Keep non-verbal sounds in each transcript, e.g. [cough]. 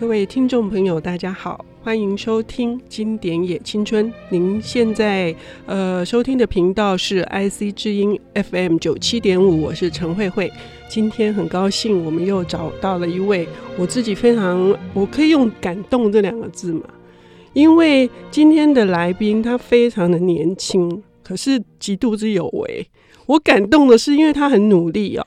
各位听众朋友，大家好，欢迎收听《经典也青春》。您现在呃收听的频道是 IC 之音 FM 九七点五，我是陈慧慧。今天很高兴，我们又找到了一位我自己非常，我可以用感动这两个字嘛，因为今天的来宾他非常的年轻，可是极度之有为。我感动的是，因为他很努力啊。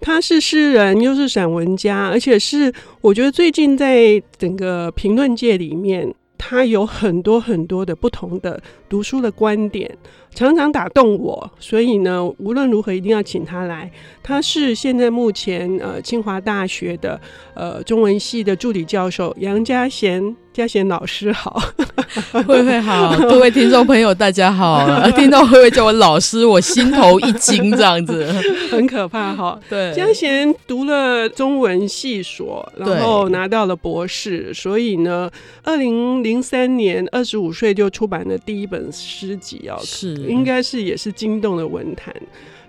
他是诗人，又是散文家，而且是我觉得最近在整个评论界里面，他有很多很多的不同的读书的观点，常常打动我。所以呢，无论如何一定要请他来。他是现在目前呃清华大学的呃中文系的助理教授杨家贤。佳娴老师好，[laughs] 慧慧好，各位听众朋友大家好。[laughs] 听到慧慧叫我老师，我心头一惊，这样子很可怕哈。对，嘉贤读了中文系所，然后拿到了博士，所以呢，二零零三年二十五岁就出版了第一本诗集哦，是应该是也是惊动了文坛。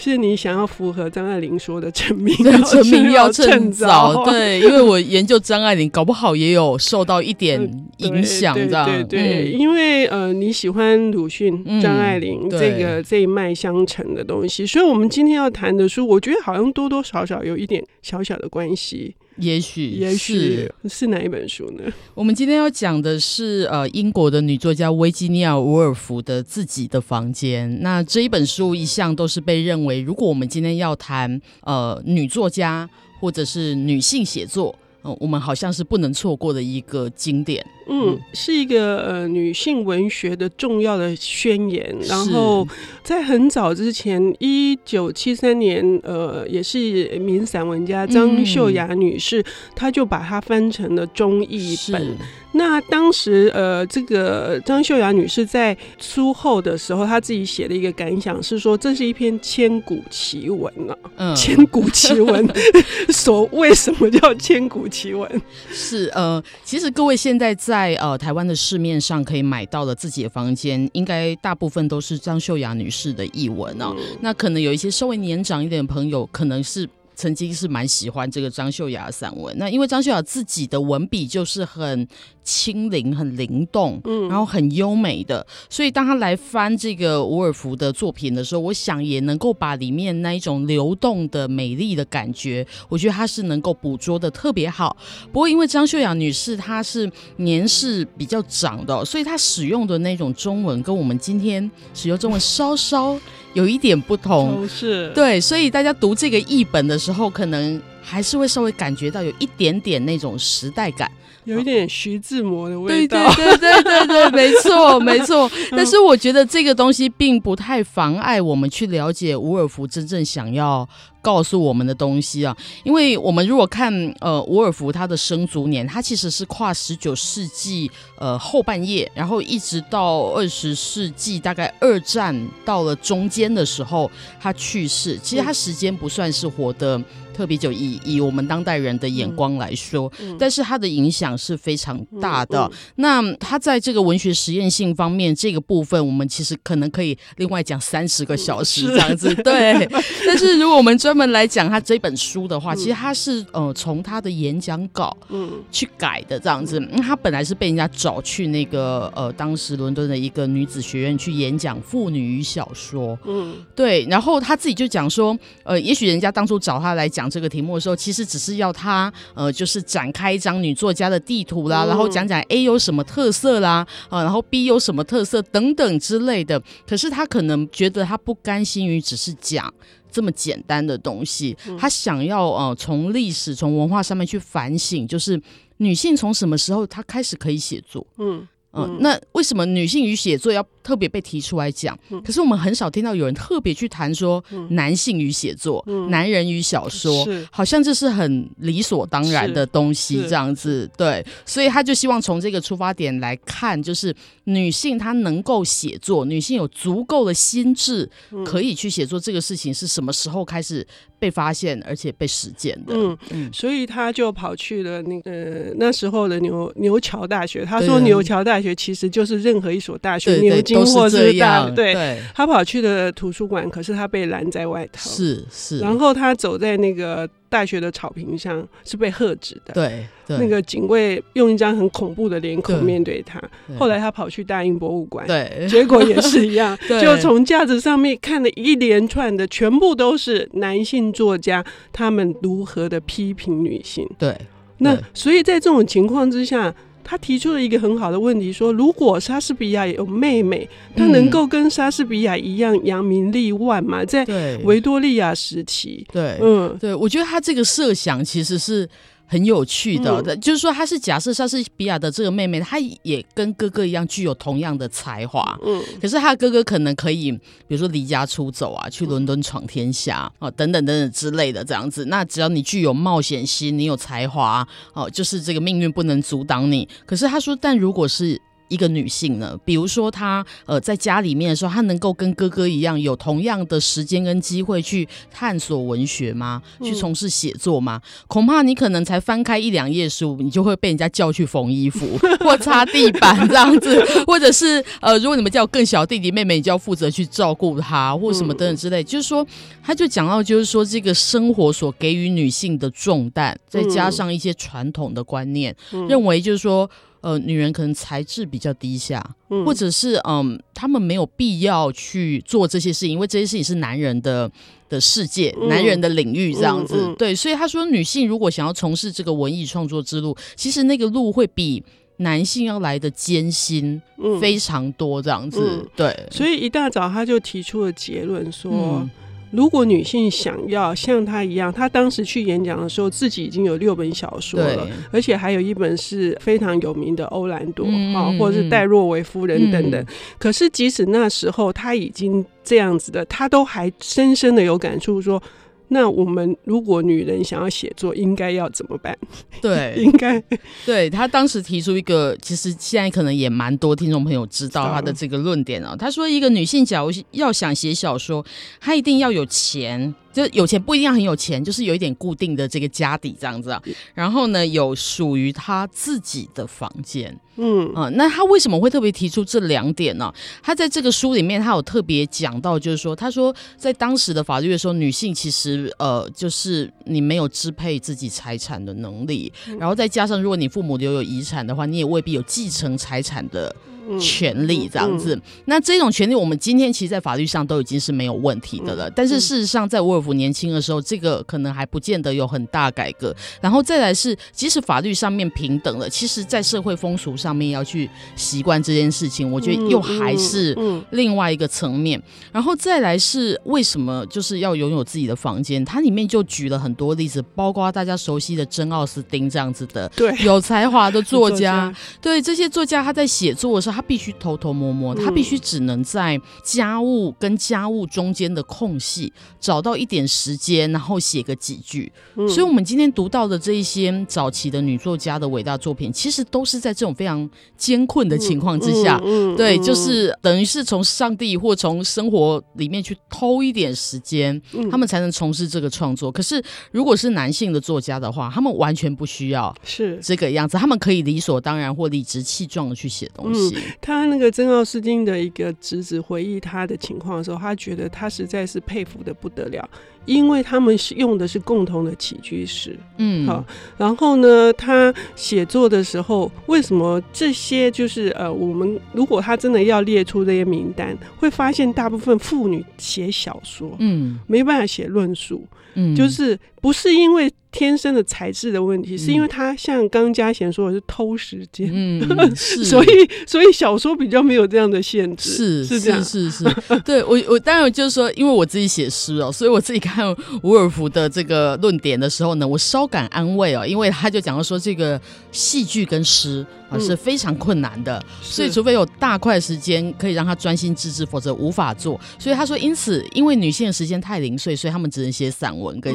是你想要符合张爱玲说的成名，[laughs] 成名要趁早。对，因为我研究张爱玲，搞不好也有受到一点影响，这样。对对，对，因为呃你喜欢鲁迅、张爱玲这个这一脉相承的东西，所以我们今天要谈的书，我觉得好像多多少少有一点小小的关系。也许也许是哪一本书呢？我们今天要讲的是呃英国的女作家维吉尼亚·伍尔夫的《自己的房间》。那这一本书一向都是被认为，如果我们今天要谈呃女作家或者是女性写作。哦我们好像是不能错过的一个经典，嗯，是一个呃女性文学的重要的宣言。然后在很早之前，一九七三年，呃，也是一名散文家张秀雅女士，嗯，她就把它翻成了中译本。那当时，呃，这个张秀雅女士在书后的时候，她自己写的一个感想是说，这是一篇千古奇文啊。嗯，千古奇文，[laughs] 所为什么叫千古奇文？是呃，其实各位现在在呃台湾的市面上可以买到的自己的房间，应该大部分都是张秀雅女士的译文哦。嗯。那可能有一些稍微年长一点的朋友，可能是。曾经是蛮喜欢这个张秀雅的散文，那因为张秀雅自己的文笔就是很轻灵、很灵动，嗯，然后很优美的，所以当他来翻这个伍尔夫的作品的时候，我想也能够把里面那一种流动的美丽的感觉，我觉得他是能够捕捉的特别好。不过因为张秀雅女士她是年事比较长的，所以她使用的那种中文跟我们今天使用中文稍稍。有一点不同，是对，所以大家读这个译本的时候，可能还是会稍微感觉到有一点点那种时代感，有一点徐志摩的味道。对对对对对对，[laughs] 没错没错。但是我觉得这个东西并不太妨碍我们去了解伍尔夫真正想要告诉我们的东西啊，因为我们如果看呃伍尔夫他的生卒年，他其实是跨十九世纪呃后半叶，然后一直到二十世纪大概二战到了中间的时候他去世，其实他时间不算是活的特别久，以以我们当代人的眼光来说，但是他的影响是非常大的。那他在这个文学实验性方面这个部分，我们其实可能可以另外讲三十个小时这样子，[laughs] 对。但是如果我们专门来讲他这本书的话，其实他是呃从他的演讲稿嗯去改的这样子。嗯，他本来是被人家找去那个呃当时伦敦的一个女子学院去演讲妇女与小说。嗯，对。然后他自己就讲说，呃，也许人家当初找他来讲这个题目的时候，其实只是要他呃就是展开一张女作家的地图啦，然后讲讲 A 有什么特色啦，呃，然后 B 有什么特色等等之类的。可是他可能觉得他不甘心于只是讲。这么简单的东西，他想要呃从历史、从文化上面去反省，就是女性从什么时候她开始可以写作？嗯嗯、呃，那为什么女性与写作要特别被提出来讲，可是我们很少听到有人特别去谈说男性与写作、嗯、男人与小说，好像这是很理所当然的东西这样子。对，所以他就希望从这个出发点来看，就是女性她能够写作，女性有足够的心智可以去写作这个事情是什么时候开始被发现而且被实践的？嗯。嗯，所以他就跑去了那个那时候的牛牛桥大学，他说牛桥大学其实就是任何一所大学，牛津。是大对，对，他跑去的图书馆，可是他被拦在外头，是是，然后他走在那个大学的草坪上，是被喝止的，对，对，那个警卫用一张很恐怖的脸孔面对他。对。后来他跑去大英博物馆，对，结果也是一样，[laughs] 就从架子上面看了一连串的，全部都是男性作家他们如何的批评女性，对。那所以在这种情况之下，他提出了一个很好的问题，说如果莎士比亚有妹妹，她能够跟莎士比亚一样扬名立万吗？在维多利亚时期，对，嗯，对，我觉得他这个设想其实是。很有趣的，嗯、就是说他是假设莎士比亚的这个妹妹，她也跟哥哥一样具有同样的才华，嗯，可是他哥哥可能可以，比如说离家出走啊，去伦敦闯天下啊，等等等等之类的这样子。那只要你具有冒险心，你有才华，哦，就是这个命运不能阻挡你。可是他说，但如果是一个女性呢，比如说她呃在家里面的时候，她能够跟哥哥一样有同样的时间跟机会去探索文学吗？去从事写作吗？嗯、恐怕你可能才翻开一两页书，你就会被人家叫去缝衣服 [laughs] 或擦地板这样子，或者是呃，如果你们叫更小弟弟妹妹，你就要负责去照顾他或什么等等之类。嗯、就是说，他就讲到，就是说这个生活所给予女性的重担，再加上一些传统的观念，嗯、认为就是说。呃，女人可能才智比较低下，嗯、或者是嗯，他们没有必要去做这些事情，因为这些事情是男人的的世界，嗯、男人的领域这样子。对，所以他说，女性如果想要从事这个文艺创作之路，其实那个路会比男性要来的艰辛非常多这样子。对，所以一大早他就提出了结论说。嗯如果女性想要像她一样，她当时去演讲的时候，自己已经有六本小说了，而且还有一本是非常有名的《欧兰多》啊、嗯，或者是戴若维夫人等等。嗯、可是即使那时候她已经这样子的，她都还深深的有感触说。那我们如果女人想要写作，应该要怎么办？对，[laughs] 应该对他当时提出一个，其实现在可能也蛮多听众朋友知道他的这个论点啊。他说，一个女性假如要想写小说，她一定要有钱。就有钱不一定要很有钱，就是有一点固定的这个家底这样子啊。然后呢，有属于他自己的房间，嗯啊、呃，那他为什么会特别提出这两点呢？他在这个书里面，他有特别讲到，就是说，他说在当时的法律的时候，女性其实呃，就是你没有支配自己财产的能力，然后再加上如果你父母留有遗产的话，你也未必有继承财产的。权利这样子，那这种权利我们今天其实，在法律上都已经是没有问题的了。嗯、但是事实上，在沃尔夫年轻的时候，这个可能还不见得有很大改革。然后再来是，即使法律上面平等了，其实在社会风俗上面要去习惯这件事情，我觉得又还是另外一个层面。然后再来是为什么就是要拥有自己的房间？它里面就举了很多例子，包括大家熟悉的珍奥斯汀这样子的，对，有才华的 [laughs] 作家。作家对这些作家，他在写作的时候。他必须偷偷摸摸，他必须只能在家务跟家务中间的空隙找到一点时间，然后写个几句。嗯、所以，我们今天读到的这一些早期的女作家的伟大作品，其实都是在这种非常艰困的情况之下，对，就是等于是从上帝或从生活里面去偷一点时间，嗯、他们才能从事这个创作。可是，如果是男性的作家的话，他们完全不需要是这个样子，他们可以理所当然或理直气壮的去写东西。嗯他那个珍奥斯汀的一个侄子回忆他的情况的时候，他觉得他实在是佩服的不得了，因为他们是用的是共同的起居室，嗯，好，然后呢，他写作的时候，为什么这些就是呃，我们如果他真的要列出这些名单，会发现大部分妇女写小说，嗯，没办法写论述，嗯，就是不是因为。天生的才智的问题，是因为他像刚嘉贤说的是偷时间，嗯，是。[laughs] 所以所以小说比较没有这样的限制，是是这样，是是。是，[laughs] 对我我当然就是说，因为我自己写诗哦，所以我自己看伍尔夫的这个论点的时候呢，我稍感安慰哦，因为他就讲到说，这个戏剧跟诗啊是非常困难的，所以除非有大块时间可以让他专心致志，否则无法做。所以他说，因此因为女性的时间太零碎，所以他们只能写散文跟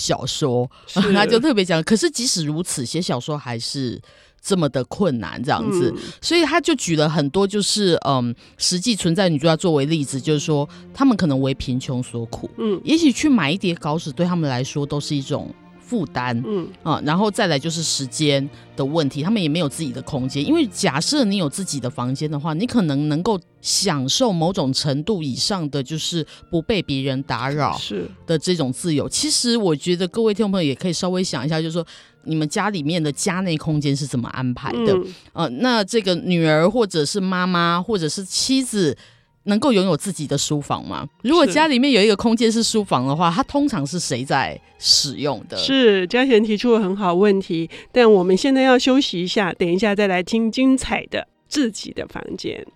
小说。他就特别讲，可是即使如此，写小说还是这么的困难，这样子，嗯、所以他就举了很多，就是嗯，实际存在女作家作为例子，就是说他们可能为贫穷所苦，嗯，也许去买一叠稿纸对他们来说都是一种负担，嗯啊，然后再来就是时间的问题，他们也没有自己的空间。因为假设你有自己的房间的话，你可能能够享受某种程度以上的，就是不被别人打扰是的这种自由。其实我觉得各位听众朋友也可以稍微想一下，就是说你们家里面的家内空间是怎么安排的？嗯、呃，那这个女儿或者是妈妈或者是妻子。能够拥有自己的书房吗？如果家里面有一个空间是书房的话，它通常是谁在使用的？是嘉贤提出了很好问题，但我们现在要休息一下，等一下再来听精彩的自己的房间。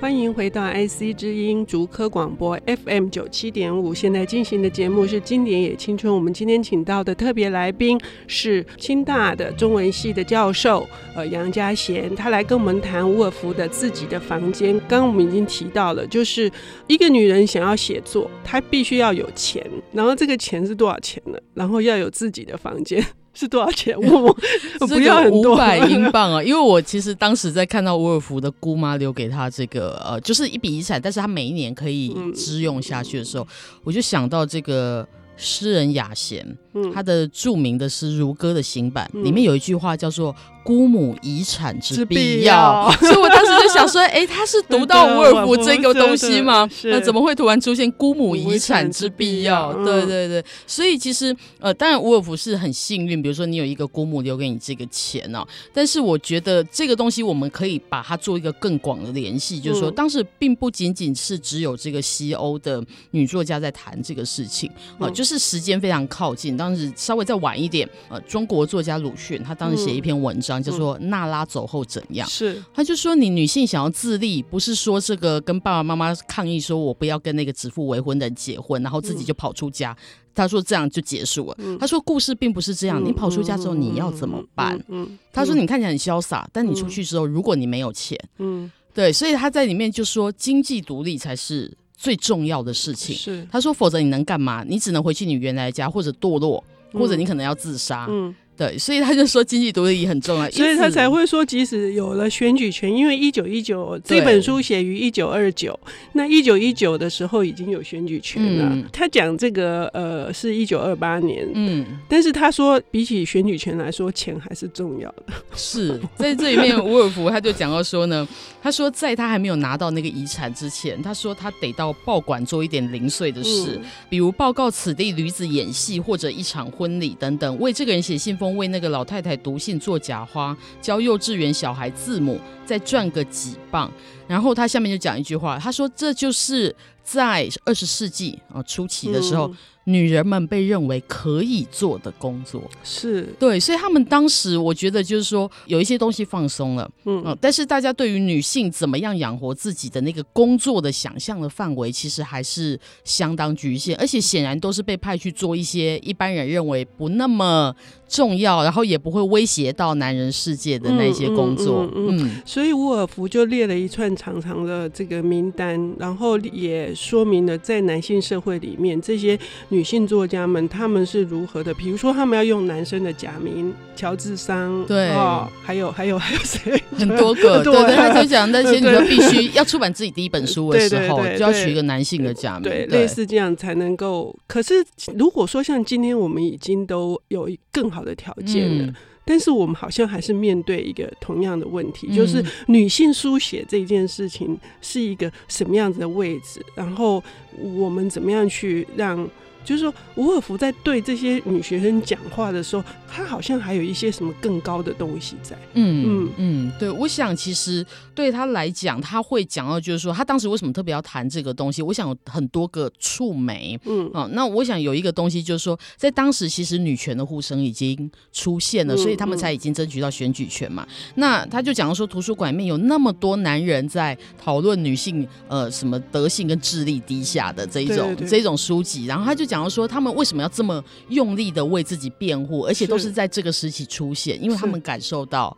欢迎回到 IC 之音竹科广播 FM 九七点五，现在进行的节目是《经典也青春》。我们今天请到的特别来宾是清大的中文系的教授，呃，杨嘉贤，他来跟我们谈伍尔夫的自己的房间。刚刚我们已经提到了，就是一个女人想要写作，她必须要有钱，然后这个钱是多少钱呢？然后要有自己的房间。是多少钱？我我 [laughs] 不要很多，五百英镑啊！因为我其实当时在看到伍尔夫的姑妈留给他这个呃，就是一笔遗产，但是他每一年可以支用下去的时候，嗯、我就想到这个诗人雅贤，嗯、他的著名的是《如歌》的新版、嗯、里面有一句话叫做。姑母遗产之必要，[laughs] 所以我当时就想说，哎、欸，他是读到伍尔夫这个东西吗？那怎么会突然出现姑母遗产之必要？对对对，所以其实呃，当然伍尔夫是很幸运，比如说你有一个姑母留给你这个钱哦。但是我觉得这个东西我们可以把它做一个更广的联系，就是说当时并不仅仅是只有这个西欧的女作家在谈这个事情啊，就是时间非常靠近，当时稍微再晚一点，呃，中国作家鲁迅他当时写一篇文章。叫做娜拉走后怎样？是，他就说你女性想要自立，不是说这个跟爸爸妈妈抗议说我不要跟那个指腹为婚的人结婚，然后自己就跑出家。他说这样就结束了。他说故事并不是这样，你跑出家之后你要怎么办？嗯他说你看起来很潇洒，但你出去之后，如果你没有钱，嗯，对，所以他在里面就说经济独立才是最重要的事情。是，他说否则你能干嘛？你只能回去你原来家，或者堕落，或者你可能要自杀。嗯。对，所以他就说经济独立很重要，所以他才会说，即使有了选举权，因为一九一九这本书写于一九二九，那一九一九的时候已经有选举权了。嗯、他讲这个呃是一九二八年，嗯，但是他说比起选举权来说，钱还是重要的。[laughs] 是在这里面，伍尔夫他就讲到说呢，他说在他还没有拿到那个遗产之前，他说他得到报馆做一点零碎的事，嗯、比如报告此地女子演戏或者一场婚礼等等，为这个人写信封。为那个老太太读信做假花，教幼稚园小孩字母，再赚个几磅。然后他下面就讲一句话，他说：“这就是在二十世纪啊初期的时候。嗯”女人们被认为可以做的工作。是。对，所以他们当时我觉得就是说有一些东西放松了，嗯，嗯，但是大家对于女性怎么样养活自己的那个工作的想象的范围，其实还是相当局限，而且显然都是被派去做一些一般人认为不那么重要，然后也不会威胁到男人世界的那些工作，嗯，嗯，嗯，嗯，所以伍尔夫就列了一串长长的这个名单，然后也说明了在男性社会里面这些女。性作家们他们是如何的？比如说，他们要用男生的假名，乔治桑，对，哦，还有还有还有谁？很多个，对，[laughs] 对，他就讲那些女生必须要出版自己第一本书的时候，[laughs] 就要取一个男性的假名，对，类似这样才能够。可是如果说像今天我们已经都有更好的条件了。嗯但是我们好像还是面对一个同样的问题，就是女性书写这件事情是一个什么样子的位置，然后我们怎么样去让。就是说，伍尔夫在对这些女学生讲话的时候，他好像还有一些什么更高的东西在。嗯嗯嗯，对，我想其实对他来讲，他会讲到，就是说，他当时为什么特别要谈这个东西？我想有很多个触媒。嗯啊，那我想有一个东西，就是说，在当时其实女权的呼声已经出现了，所以他们才已经争取到选举权嘛。那他就讲到说，图书馆里面有那么多男人在讨论女性呃什么德性跟智力低下的这一种这一种书籍，然后他就讲。然后说他们为什么要这么用力的为自己辩护，而且都是在这个时期出现，因为他们感受到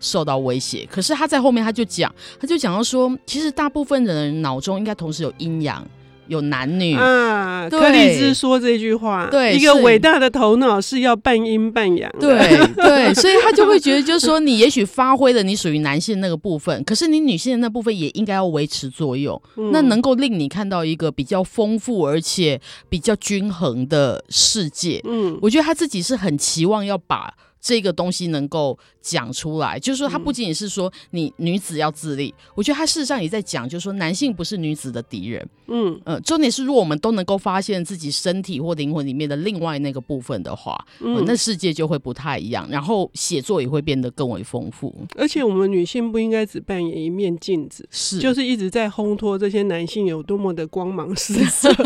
受到威胁。可是他在后面他就讲，他就讲到说，其实大部分人脑中应该同时有阴阳有男女啊。柯立芝说这句话，对，一个伟大的头脑是要半阴半阳。对对，所以他就会觉得，就是说，你也许发挥了你属于男性那个部分，[laughs] 可是你女性的那部分也应该要维持作用，嗯、那能够令你看到一个比较丰富而且比较均衡的世界。嗯，我觉得他自己是很期望要把。这个东西能够讲出来，就是说，它不仅仅是说你女子要自立，嗯、我觉得它事实上也在讲，就是说，男性不是女子的敌人。嗯呃，重点是，如果我们都能够发现自己身体或灵魂里面的另外那个部分的话，嗯、呃，那世界就会不太一样，然后写作也会变得更为丰富。而且，我们女性不应该只扮演一面镜子，是，就是一直在烘托这些男性有多么的光芒四射。[laughs]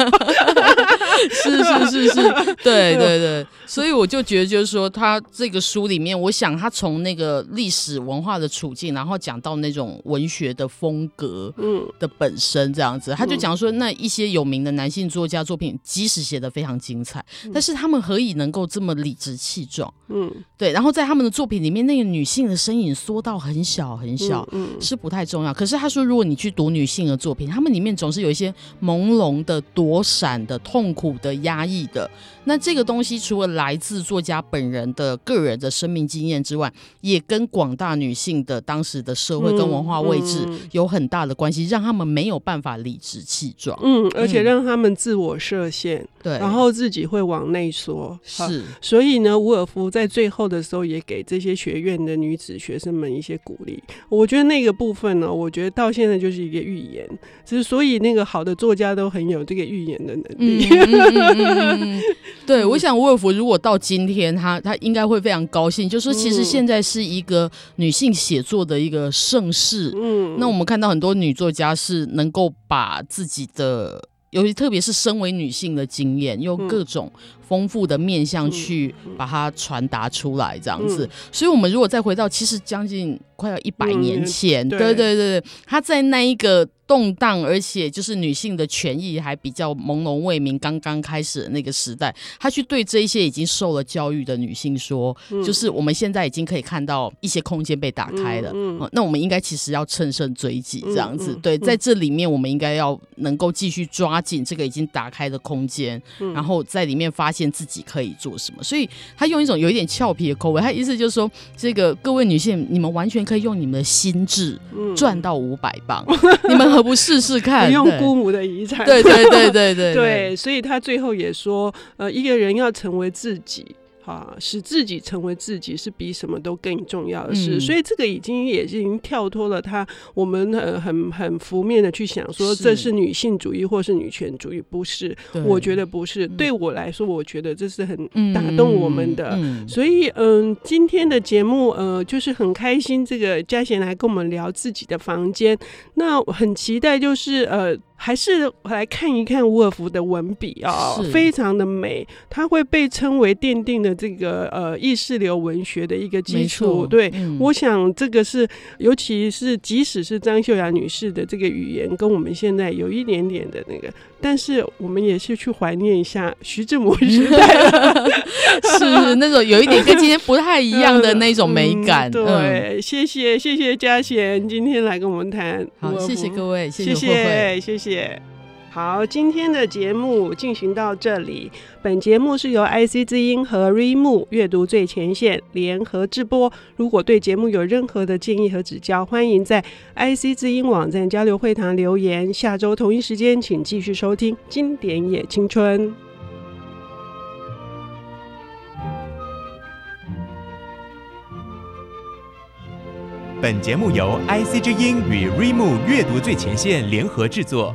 是是是是，对对对，[laughs] 所以我就觉得，就是说，他这个书里面，我想他从那个历史文化的处境，然后讲到那种文学的风格，嗯，的本身这样子，他就讲说，那一些有名的男性作家作品，即使写的非常精彩，但是他们何以能够这么理直气壮？嗯，对。然后在他们的作品里面，那个女性的身影缩到很小很小，嗯，是不太重要。可是他说，如果你去读女性的作品，他们里面总是有一些朦胧的、躲闪的、痛。苦的、压抑的，那这个东西除了来自作家本人的个人的生命经验之外，也跟广大女性的当时的社会跟文化位置有很大的关系，让他们没有办法理直气壮。嗯，而且让他们自我设限，对，然后自己会往内缩。是，所以呢，伍尔夫在最后的时候也给这些学院的女子学生们一些鼓励。我觉得那个部分呢，我觉得到现在就是一个预言。是所以那个好的作家都很有这个预言的能力。对，[laughs] 我想伍尔夫如果到今天，他他应该会非常高兴，就是说其实现在是一个女性写作的一个盛世。嗯，那我们看到很多女作家是能够把自己的，尤其特别是身为女性的经验，用各种丰富的面向去把它传达出来，这样子。所以，我们如果再回到，其实将近快要一百年前，对。对对对，他在那一个。动荡，而且就是女性的权益还比较朦胧未明，刚刚开始的那个时代，他去对这一些已经受了教育的女性说，嗯、就是我们现在已经可以看到一些空间被打开了，嗯，嗯，那我们应该其实要乘胜追击，这样子，对，在这里面我们应该要能够继续抓紧这个已经打开的空间，嗯、然后在里面发现自己可以做什么。所以他用一种有一点俏皮的口吻，他意思就是说，这个各位女性，你们完全可以用你们的心智赚到五百磅，嗯、[laughs] 你们。何不试试看？[laughs] 用姑母的遗产。对对对对对 [laughs] 对，所以他最后也说，呃，一个人要成为自己。啊，使自己成为自己是比什么都更重要的事，嗯、所以这个已经也已经跳脱了他我们很很很负面的去想说这是女性主义或是女权主义，不是？我觉得不是。对我来说，我觉得这是很打动我们的。所以，嗯，今天的节目，呃，就是很开心，这个嘉贤来跟我们聊自己的房间。那很期待，就是呃。还是来看一看伍尔夫的文笔啊，是非常的美，它会被称为奠定了这个呃意识流文学的一个基础。对，嗯、我想这个是，尤其是即使是张秀雅女士的这个语言，跟我们现在有一点点的那个，但是我们也是去怀念一下徐志摩时代，[laughs] 是那种有一点跟今天不太一样的那种美感。嗯、对，嗯、谢谢谢谢嘉贤今天来跟我们谈。好，谢谢各位，谢谢谢谢。谢谢谢，好，今天的节目进行到这里。本节目是由 IC 之音和 Remo 阅读最前线联合制播。如果对节目有任何的建议和指教，欢迎在 IC 之音网站交流会堂留言。下周同一时间，请继续收听《经典也青春》。本节目由 IC 之音与 Remo 阅读最前线联合制作，